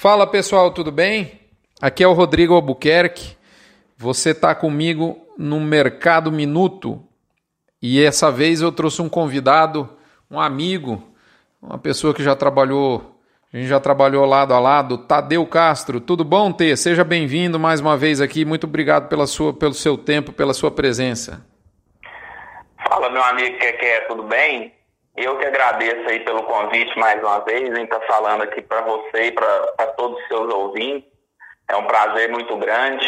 Fala pessoal, tudo bem? Aqui é o Rodrigo Albuquerque. Você está comigo no Mercado Minuto e essa vez eu trouxe um convidado, um amigo, uma pessoa que já trabalhou, a gente já trabalhou lado a lado, Tadeu Castro. Tudo bom, Tê? Seja bem-vindo mais uma vez aqui. Muito obrigado pela sua, pelo seu tempo, pela sua presença. Fala, meu amigo, que é, tudo bem? Eu que agradeço aí pelo convite mais uma vez, em estar tá falando aqui para você e para todos os seus ouvintes. É um prazer muito grande.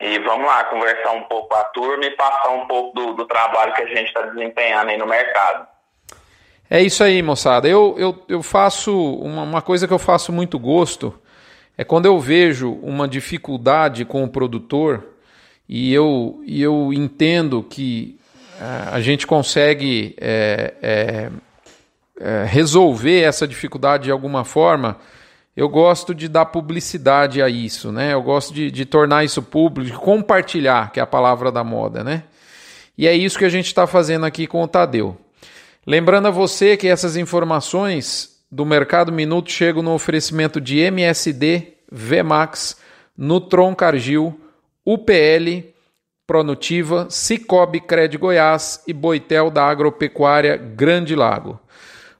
E vamos lá conversar um pouco com a turma e passar um pouco do, do trabalho que a gente está desempenhando aí no mercado. É isso aí, moçada. Eu, eu, eu faço uma, uma coisa que eu faço muito gosto é quando eu vejo uma dificuldade com o produtor e eu, e eu entendo que a gente consegue é, é, é, resolver essa dificuldade de alguma forma, eu gosto de dar publicidade a isso, né? Eu gosto de, de tornar isso público, compartilhar, que é a palavra da moda, né? E é isso que a gente está fazendo aqui com o Tadeu. Lembrando a você que essas informações do Mercado Minuto chegam no oferecimento de MSD, VMAX, Nutron Cargill, UPL, Pronutiva, Cicobi Cred Goiás e Boitel da Agropecuária Grande Lago.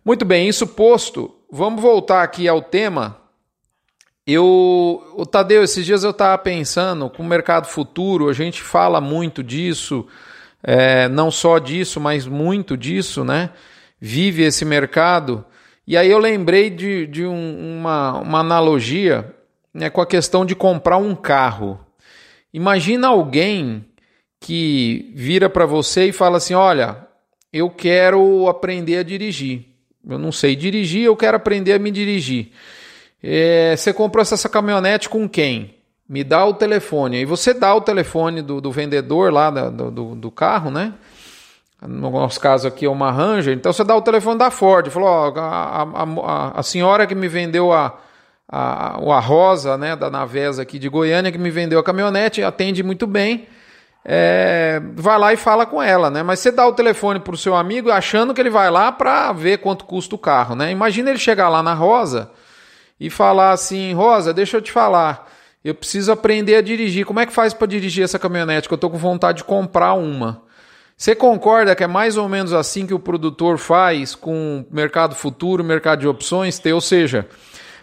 Muito bem, isso posto, vamos voltar aqui ao tema. Eu, o Tadeu, esses dias eu estava pensando com o mercado futuro, a gente fala muito disso, é, não só disso, mas muito disso, né? Vive esse mercado. E aí eu lembrei de, de um, uma, uma analogia né, com a questão de comprar um carro. Imagina alguém que vira para você e fala assim: Olha, eu quero aprender a dirigir. Eu não sei dirigir, eu quero aprender a me dirigir. É, você comprou essa caminhonete com quem? Me dá o telefone. Aí você dá o telefone do, do vendedor lá do, do, do, carro, né? No nosso caso aqui é uma Ranger. Então você dá o telefone da Ford. Falou: ó, a, a, a, senhora que me vendeu a, a, a Rosa, né, da Navesa aqui de Goiânia, que me vendeu a caminhonete, atende muito bem é, vai lá e fala com ela, né? Mas você dá o telefone para o seu amigo achando que ele vai lá para ver quanto custa o carro, né? Imagina ele chegar lá na Rosa e falar assim: Rosa, deixa eu te falar, eu preciso aprender a dirigir. Como é que faz para dirigir essa caminhonete? Que eu estou com vontade de comprar uma. Você concorda que é mais ou menos assim que o produtor faz com o mercado futuro, mercado de opções? Ou seja,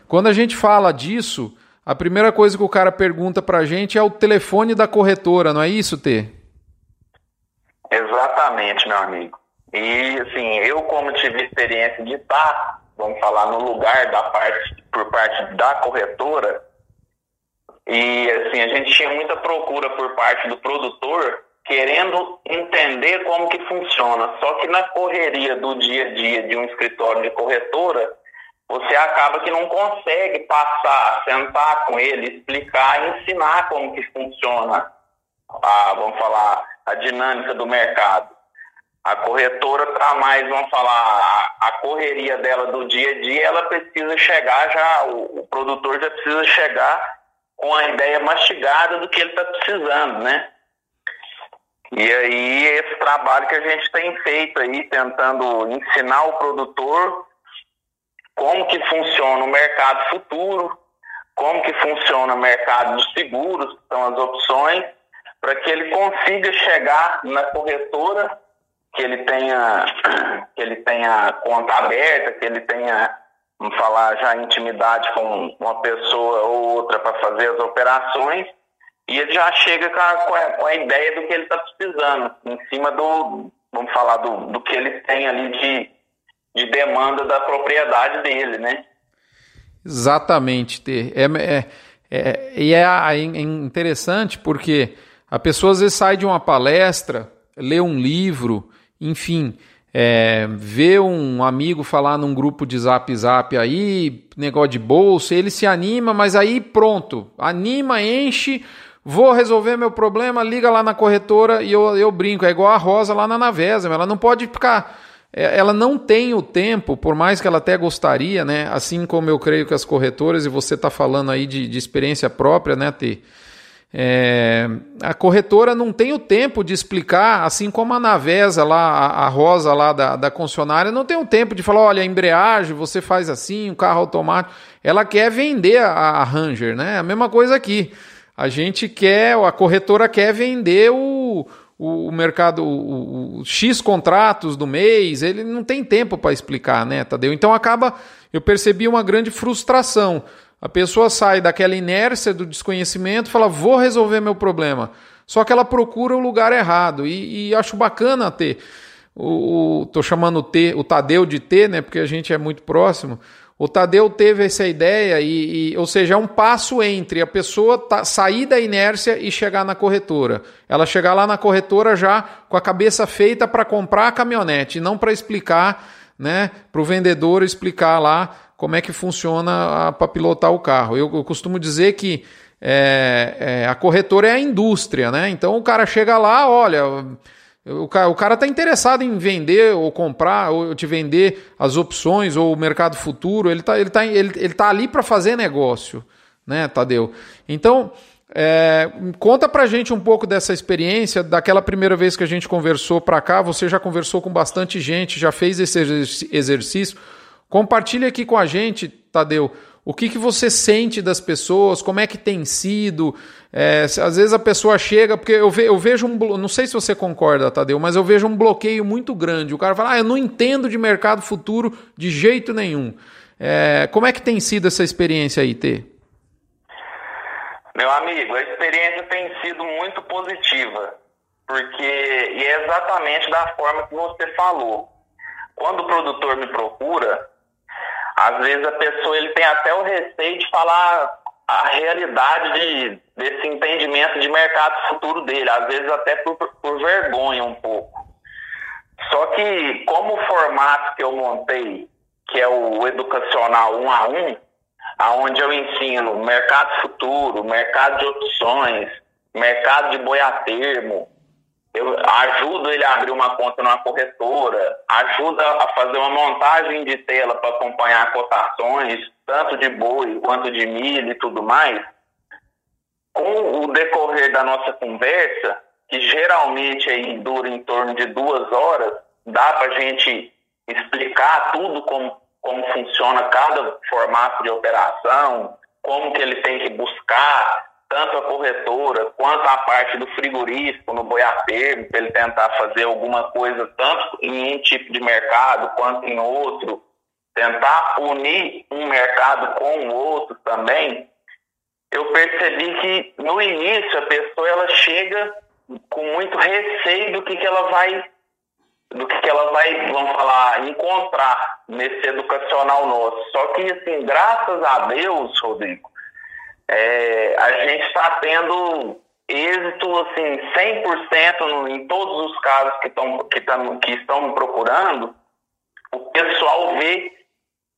quando a gente fala disso, a primeira coisa que o cara pergunta pra gente é o telefone da corretora, não é isso, T? Exatamente, meu amigo. E assim, eu como tive experiência de estar, vamos falar, no lugar da parte, por parte da corretora, e assim, a gente tinha muita procura por parte do produtor querendo entender como que funciona. Só que na correria do dia a dia de um escritório de corretora, você acaba que não consegue passar, sentar com ele, explicar, ensinar como que funciona a, vamos falar, a dinâmica do mercado. A corretora está mais, vamos falar, a, a, correria dela do dia a dia, ela precisa chegar já, o, o produtor já precisa chegar com a ideia mastigada do que ele está precisando, né? E aí, esse trabalho que a gente tem feito aí, tentando ensinar o produtor como que funciona o mercado futuro, como que funciona o mercado de seguros, que são as opções, para que ele consiga chegar na corretora, que ele tenha que ele tenha conta aberta, que ele tenha, vamos falar já intimidade com uma pessoa ou outra para fazer as operações, e ele já chega com a, com a, com a ideia do que ele está precisando, em cima do, vamos falar, do, do que ele tem ali de de demanda da propriedade dele, né? Exatamente, Ter. É, é, é, e é, é interessante porque a pessoa às vezes sai de uma palestra, lê um livro, enfim, é, vê um amigo falar num grupo de zap zap aí, negócio de bolsa, ele se anima, mas aí pronto, anima, enche, vou resolver meu problema, liga lá na corretora e eu, eu brinco, é igual a Rosa lá na Navesa, ela não pode ficar é, ela não tem o tempo, por mais que ela até gostaria, né? Assim como eu creio que as corretoras, e você está falando aí de, de, experiência própria, né, T? É, a corretora não tem o tempo de explicar, assim como a Navesa lá, a, a Rosa lá da, da concessionária, não tem o tempo de falar, olha, a embreagem, você faz assim, o carro automático. ela quer vender a, a Ranger, né? A mesma coisa aqui. A gente quer, a corretora quer vender o, o, mercado, o, o, X contratos do mês, ele não tem tempo para explicar, né, Tadeu? Então acaba, eu percebi uma grande frustração. A pessoa sai daquela inércia do desconhecimento, fala, vou resolver meu problema. Só que ela procura o lugar errado. E, e acho bacana ter. O, o, tô chamando o, T, o Tadeu de T, né? Porque a gente é muito próximo. O Tadeu teve essa ideia, e, e, ou seja, é um passo entre a pessoa tá, sair da inércia e chegar na corretora. Ela chegar lá na corretora já com a cabeça feita para comprar a caminhonete, não para explicar, né, para o vendedor explicar lá como é que funciona para pilotar o carro. Eu, eu costumo dizer que é, é, a corretora é a indústria, né? Então o cara chega lá, olha o cara, o cara tá interessado em vender ou comprar, ou te vender as opções ou o mercado futuro. Ele tá, ele tá, ele, ele tá ali para fazer negócio, né, Tadeu? Então, é, conta pra gente um pouco dessa experiência, daquela primeira vez que a gente conversou para cá. Você já conversou com bastante gente, já fez esse exercício. Compartilha aqui com a gente, Tadeu, o que, que você sente das pessoas, como é que tem sido. É, às vezes a pessoa chega, porque eu, ve, eu vejo um. Não sei se você concorda, Tadeu, mas eu vejo um bloqueio muito grande. O cara fala, ah, eu não entendo de mercado futuro de jeito nenhum. É, como é que tem sido essa experiência aí, Tê? Meu amigo, a experiência tem sido muito positiva, porque e é exatamente da forma que você falou. Quando o produtor me procura, às vezes a pessoa ele tem até o receio de falar a realidade de, desse entendimento de mercado futuro dele, às vezes até por, por vergonha um pouco. Só que como o formato que eu montei, que é o educacional um a um, aonde eu ensino mercado futuro, mercado de opções, mercado de boiatermo, eu ajudo ele a abrir uma conta numa corretora, ajuda a fazer uma montagem de tela para acompanhar cotações, tanto de boi quanto de milho e tudo mais. Com o decorrer da nossa conversa, que geralmente aí dura em torno de duas horas, dá para a gente explicar tudo como, como funciona cada formato de operação, como que ele tem que buscar, tanto a corretora quanto a parte do frigorífico no boiadeiro, para ele tentar fazer alguma coisa tanto em um tipo de mercado quanto em outro, tentar unir um mercado com o outro também, eu percebi que no início a pessoa ela chega com muito receio do que, que ela vai do que, que ela vai, vamos falar, encontrar nesse educacional nosso. Só que, assim, graças a Deus, Rodrigo, é, a gente está tendo êxito assim 100% no, em todos os casos que, tão, que, tão, que estão me procurando, o pessoal vê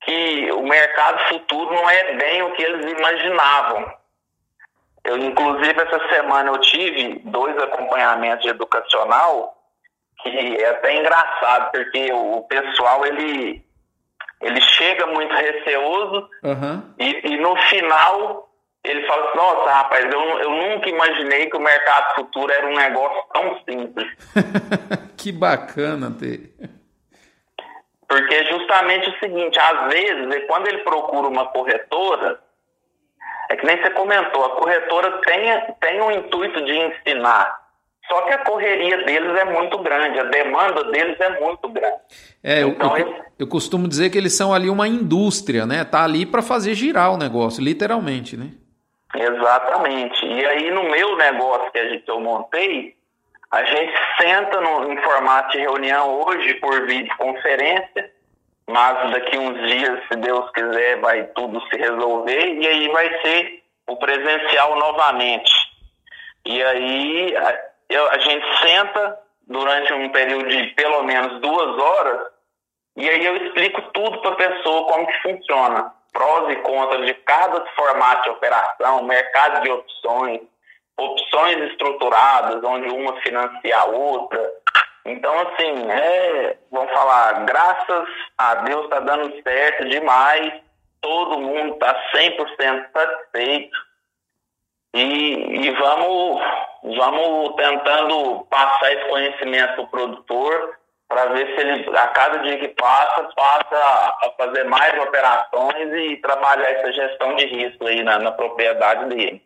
que o mercado futuro não é bem o que eles imaginavam. Eu, inclusive, essa semana eu tive dois acompanhamentos educacional que é até engraçado, porque o pessoal, ele, ele chega muito receoso uhum. e, e no final ele fala assim, nossa, rapaz, eu, eu nunca imaginei que o mercado futuro era um negócio tão simples. que bacana, Tê. Porque é justamente o seguinte, às vezes, quando ele procura uma corretora, é que nem você comentou, a corretora tem, tem o intuito de ensinar, só que a correria deles é muito grande, a demanda deles é muito grande. É, então, eu, eu, eu costumo dizer que eles são ali uma indústria, né? Tá ali para fazer girar o negócio, literalmente, né? Exatamente. E aí no meu negócio que, a gente, eu montei, a gente senta no, em formato de reunião hoje por videoconferência, mas daqui uns dias, se Deus quiser, vai tudo se resolver e aí vai ser o presencial novamente. E aí a, eu, a gente senta durante um período de pelo menos duas horas e aí eu explico tudo para a pessoa como que funciona prós e contras de cada formato de operação, mercado de opções, opções estruturadas, onde uma financia a outra. Então, assim, é, vamos falar, graças a Deus está dando certo demais, todo mundo está 100% satisfeito e, e vamos, vamos tentando passar esse conhecimento para o produtor para ver se ele, a cada dia que passa, passa a fazer mais operações e trabalhar essa gestão de risco aí na, na propriedade dele.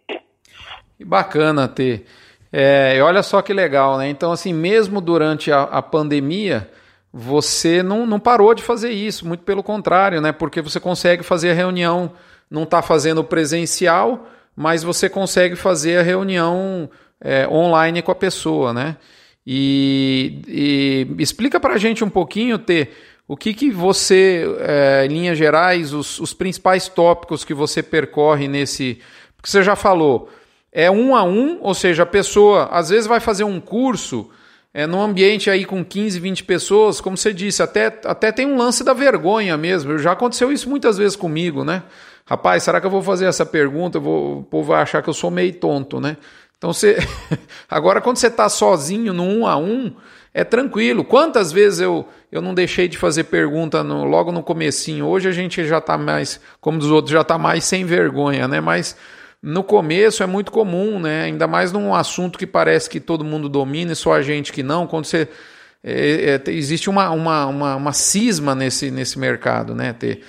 Bacana ter. É, olha só que legal, né? Então, assim, mesmo durante a, a pandemia, você não, não parou de fazer isso, muito pelo contrário, né? Porque você consegue fazer a reunião, não está fazendo presencial, mas você consegue fazer a reunião é, online com a pessoa, né? E, e explica para a gente um pouquinho, T, o que, que você, é, em linhas gerais, os, os principais tópicos que você percorre nesse. Porque você já falou, é um a um, ou seja, a pessoa às vezes vai fazer um curso é, num ambiente aí com 15, 20 pessoas, como você disse, até, até tem um lance da vergonha mesmo. Já aconteceu isso muitas vezes comigo, né? Rapaz, será que eu vou fazer essa pergunta? Vou, o povo vai achar que eu sou meio tonto, né? Então você. Agora, quando você está sozinho no um a um, é tranquilo. Quantas vezes eu, eu não deixei de fazer pergunta no, logo no comecinho? Hoje a gente já está mais, como dos outros, já está mais sem vergonha, né? Mas no começo é muito comum, né? Ainda mais num assunto que parece que todo mundo domina e só a gente que não. Quando você é, é, existe uma, uma, uma, uma, cisma nesse, nesse mercado, né? Ter.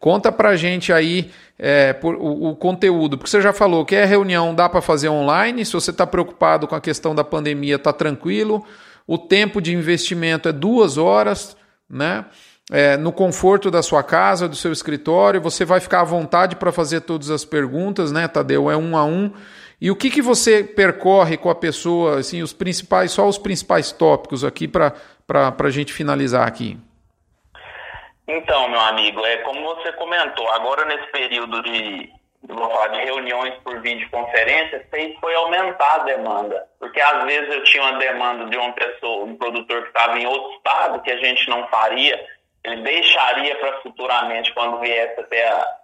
Conta pra gente aí é, por, o, o, conteúdo, porque você já falou que é reunião, dá para fazer online. Se você está preocupado com a questão da pandemia, tá tranquilo. O tempo de investimento é duas horas, né? é, no conforto da sua casa, do seu escritório. Você vai ficar à vontade para fazer todas as perguntas, né, Tadeu? É um a um. E o que, que você percorre com a pessoa, assim, os principais, só os principais tópicos aqui para a gente finalizar aqui? Então, meu amigo, é como você comentou, agora nesse período de, vou falar de reuniões por videoconferência, foi aumentar a demanda. Porque às vezes eu tinha uma demanda de uma pessoa, um produtor que estava em outro estado, que a gente não faria, ele deixaria para futuramente, quando viesse até a,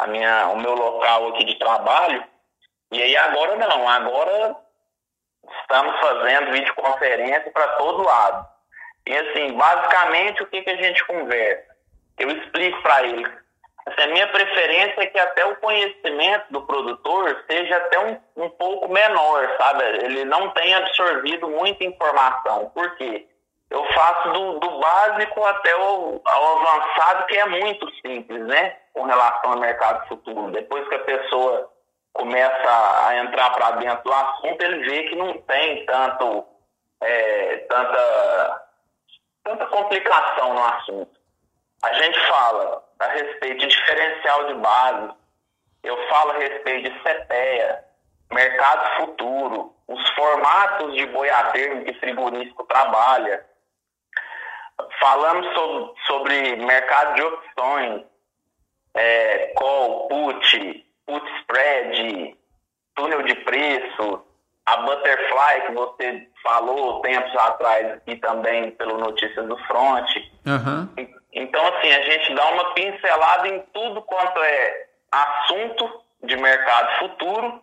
a, minha, o meu local aqui de trabalho. E aí agora não, agora estamos fazendo videoconferência para todo lado. E assim, basicamente o que, que a gente conversa? Eu explico para ele. Assim, a minha preferência é que até o conhecimento do produtor seja até um, um pouco menor, sabe? Ele não tenha absorvido muita informação. Por quê? eu faço do, do básico até o ao avançado, que é muito simples, né? Com relação ao mercado futuro. Depois que a pessoa começa a entrar para dentro do assunto, ele vê que não tem tanto, é, tanta, tanta complicação no assunto. A gente fala a respeito de diferencial de base, eu falo a respeito de CPEA, mercado futuro, os formatos de boiadeiro que frigorífico trabalha, Falamos sobre, sobre mercado de opções, é, call, put, put spread, túnel de preço, a Butterfly que você falou tempos atrás aqui também pelo Notícias do Front. Uhum. Então, assim, a gente dá uma pincelada em tudo quanto é assunto de mercado futuro,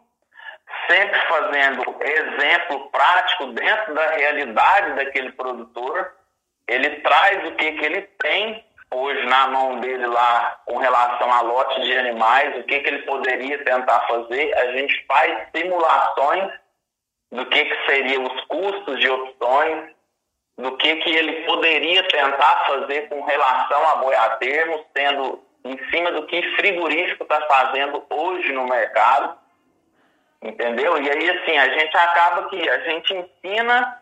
sempre fazendo exemplo prático dentro da realidade daquele produtor ele traz o que, que ele tem hoje na mão dele lá com relação a lotes de animais, o que, que ele poderia tentar fazer. A gente faz simulações do que, que seriam os custos de opções, do que, que ele poderia tentar fazer com relação a boiatermos, tendo em cima do que frigorífico está fazendo hoje no mercado. Entendeu? E aí, assim, a gente acaba que a gente ensina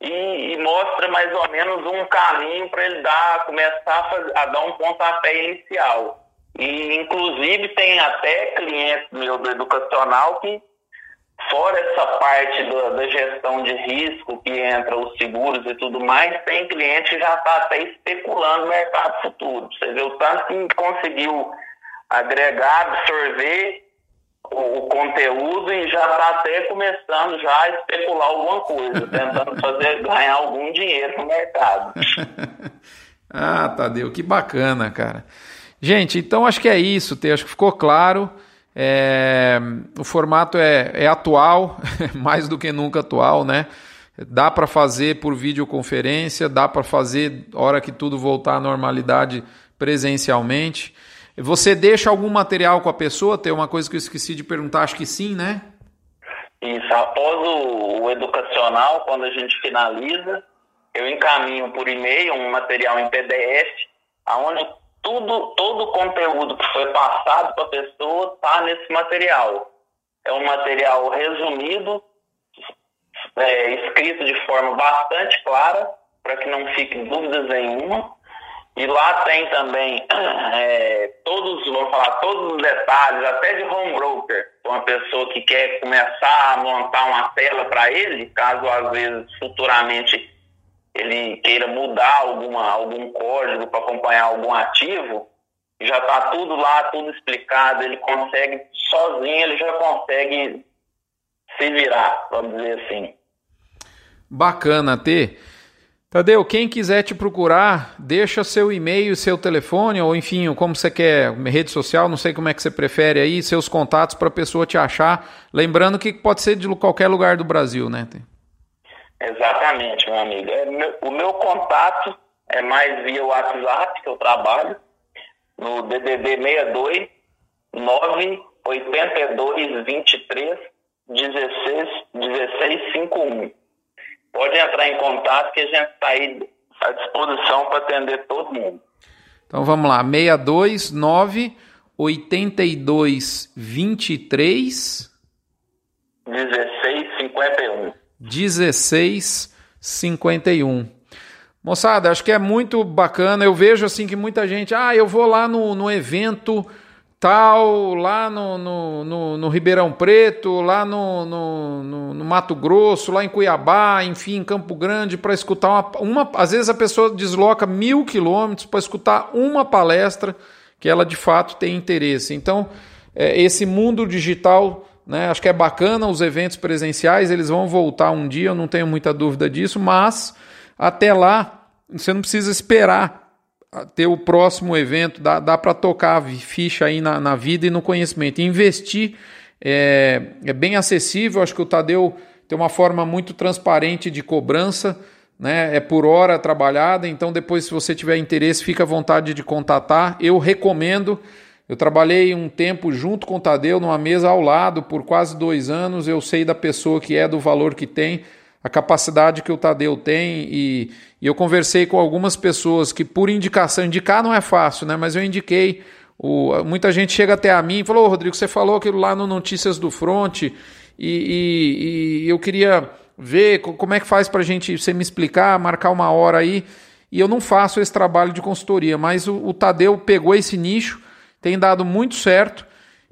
e, e, mostra mais ou menos um caminho para ele dar, começar a, fazer, a, dar um pontapé inicial. E, inclusive, tem até clientes meu do educacional que, fora essa parte do, da gestão de risco, que entra os seguros e tudo mais, tem cliente que já está até especulando no mercado futuro. Você vê o tanto que conseguiu agregar, absorver o, conteúdo e já está até começando já a especular alguma coisa, tentando fazer ganhar algum dinheiro no mercado. ah, Tadeu, que bacana, cara. Gente, então acho que é isso, acho que ficou claro. É, o formato é, é atual, mais do que nunca atual, né? Dá para fazer por videoconferência, dá para fazer hora que tudo voltar à normalidade presencialmente. Você deixa algum material com a pessoa? Tem uma coisa que eu esqueci de perguntar, acho que sim, né? Isso, após o, o educacional, quando a gente finaliza, eu encaminho por e-mail um material em PDF, aonde tudo, todo o conteúdo que foi passado para a pessoa está nesse material. É um material resumido, é, escrito de forma bastante clara, para que não fique dúvidas nenhuma. E lá tem também é, todos, vamos falar, todos os detalhes, até de home broker, uma pessoa que quer começar a montar uma tela para ele, caso às vezes futuramente ele queira mudar alguma, algum código para acompanhar algum ativo, já está tudo lá, tudo explicado, ele consegue, sozinho, ele já consegue se virar, vamos dizer assim. Bacana, T. Tadeu, quem quiser te procurar, deixa seu e-mail, seu telefone, ou enfim, como você quer, rede social, não sei como é que você prefere aí, seus contatos para a pessoa te achar. Lembrando que pode ser de qualquer lugar do Brasil, né? Exatamente, meu amigo. É, o meu contato é mais via WhatsApp, que eu trabalho, no DDD 62 982 23 16 1651 pode entrar em contato que a gente está aí à disposição para atender todo mundo. Então vamos lá, 629 82 23 16 51. 16 51. Moçada, acho que é muito bacana. Eu vejo assim que muita gente, ah, eu vou lá no, no evento tal, lá no, no, no, no Ribeirão Preto, lá no, no, no, Mato Grosso, lá em Cuiabá, enfim, em Campo Grande, para escutar uma, uma. Às vezes a pessoa desloca mil quilômetros para escutar uma palestra que ela de fato tem interesse. Então, é, esse mundo digital. Né, acho que é bacana os eventos presenciais, eles vão voltar um dia, eu não tenho muita dúvida disso, mas até lá você não precisa esperar ter o próximo evento, dá, dá para tocar ficha aí na, na vida e no conhecimento. Investir é, é bem acessível, acho que o Tadeu tem uma forma muito transparente de cobrança, né? É por hora trabalhada, então depois, se você tiver interesse, fica à vontade de contatar. Eu recomendo. Eu trabalhei um tempo junto com o Tadeu numa mesa ao lado por quase dois anos. Eu sei da pessoa que é, do valor que tem a capacidade que o Tadeu tem e, e, eu conversei com algumas pessoas que por indicação, indicar não é fácil, né? Mas eu indiquei, o, muita gente chega até a mim e falou, oh, Rodrigo, você falou aquilo lá no Notícias do Front e, e, e eu queria ver como é que faz para a gente, você me explicar, marcar uma hora aí. E eu não faço esse trabalho de consultoria, mas o, o Tadeu pegou esse nicho, tem dado muito certo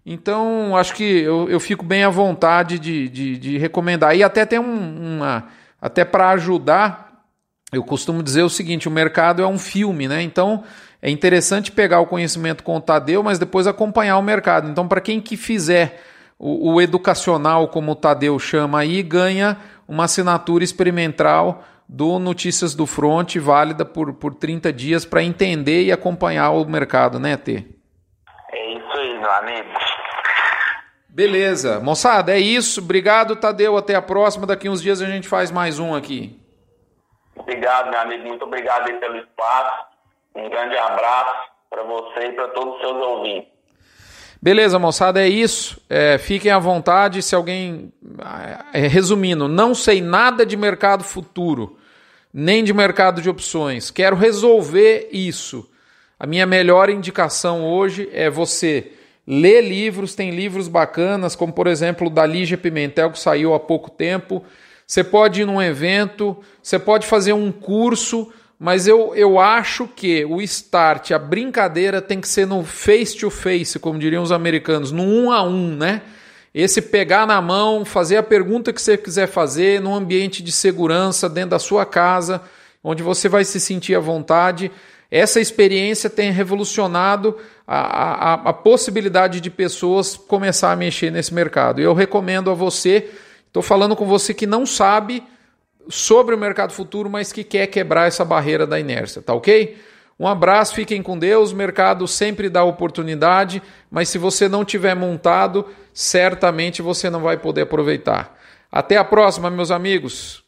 então, acho que eu, eu fico bem à vontade de, de, de recomendar. E até tem um, uma. Até para ajudar, eu costumo dizer o seguinte: o mercado é um filme, né? Então é interessante pegar o conhecimento com o Tadeu, mas depois acompanhar o mercado. Então, para quem que fizer o, o, educacional, como o Tadeu chama aí, ganha uma assinatura experimental do Notícias do Front, válida por, por 30 dias, para entender e acompanhar o mercado, né, T? É isso aí, meu amigo. Beleza. Moçada, é isso. Obrigado, Tadeu. Até a próxima. Daqui uns dias a gente faz mais um aqui. Obrigado, meu amigo. Muito obrigado aí pelo espaço. Um grande abraço para você e para todos os seus ouvintes. Beleza, moçada, é isso. É, fiquem à vontade. Se alguém. É, resumindo, não sei nada de mercado futuro, nem de mercado de opções. Quero resolver isso. A minha melhor indicação hoje é você Lê livros, tem livros bacanas, como por exemplo o da Lígia Pimentel, que saiu há pouco tempo. Você pode ir num evento, você pode fazer um curso, mas eu, eu acho que o start, a brincadeira tem que ser no face to face, como diriam os americanos, no um a um, né? Esse pegar na mão, fazer a pergunta que você quiser fazer, num ambiente de segurança, dentro da sua casa, onde você vai se sentir à vontade. Essa experiência tem revolucionado a, a, a, possibilidade de pessoas começar a mexer nesse mercado. Eu recomendo a você, estou falando com você que não sabe sobre o mercado futuro, mas que quer quebrar essa barreira da inércia, tá ok? Um abraço, fiquem com Deus. O mercado sempre dá oportunidade, mas se você não tiver montado, certamente você não vai poder aproveitar. Até a próxima, meus amigos.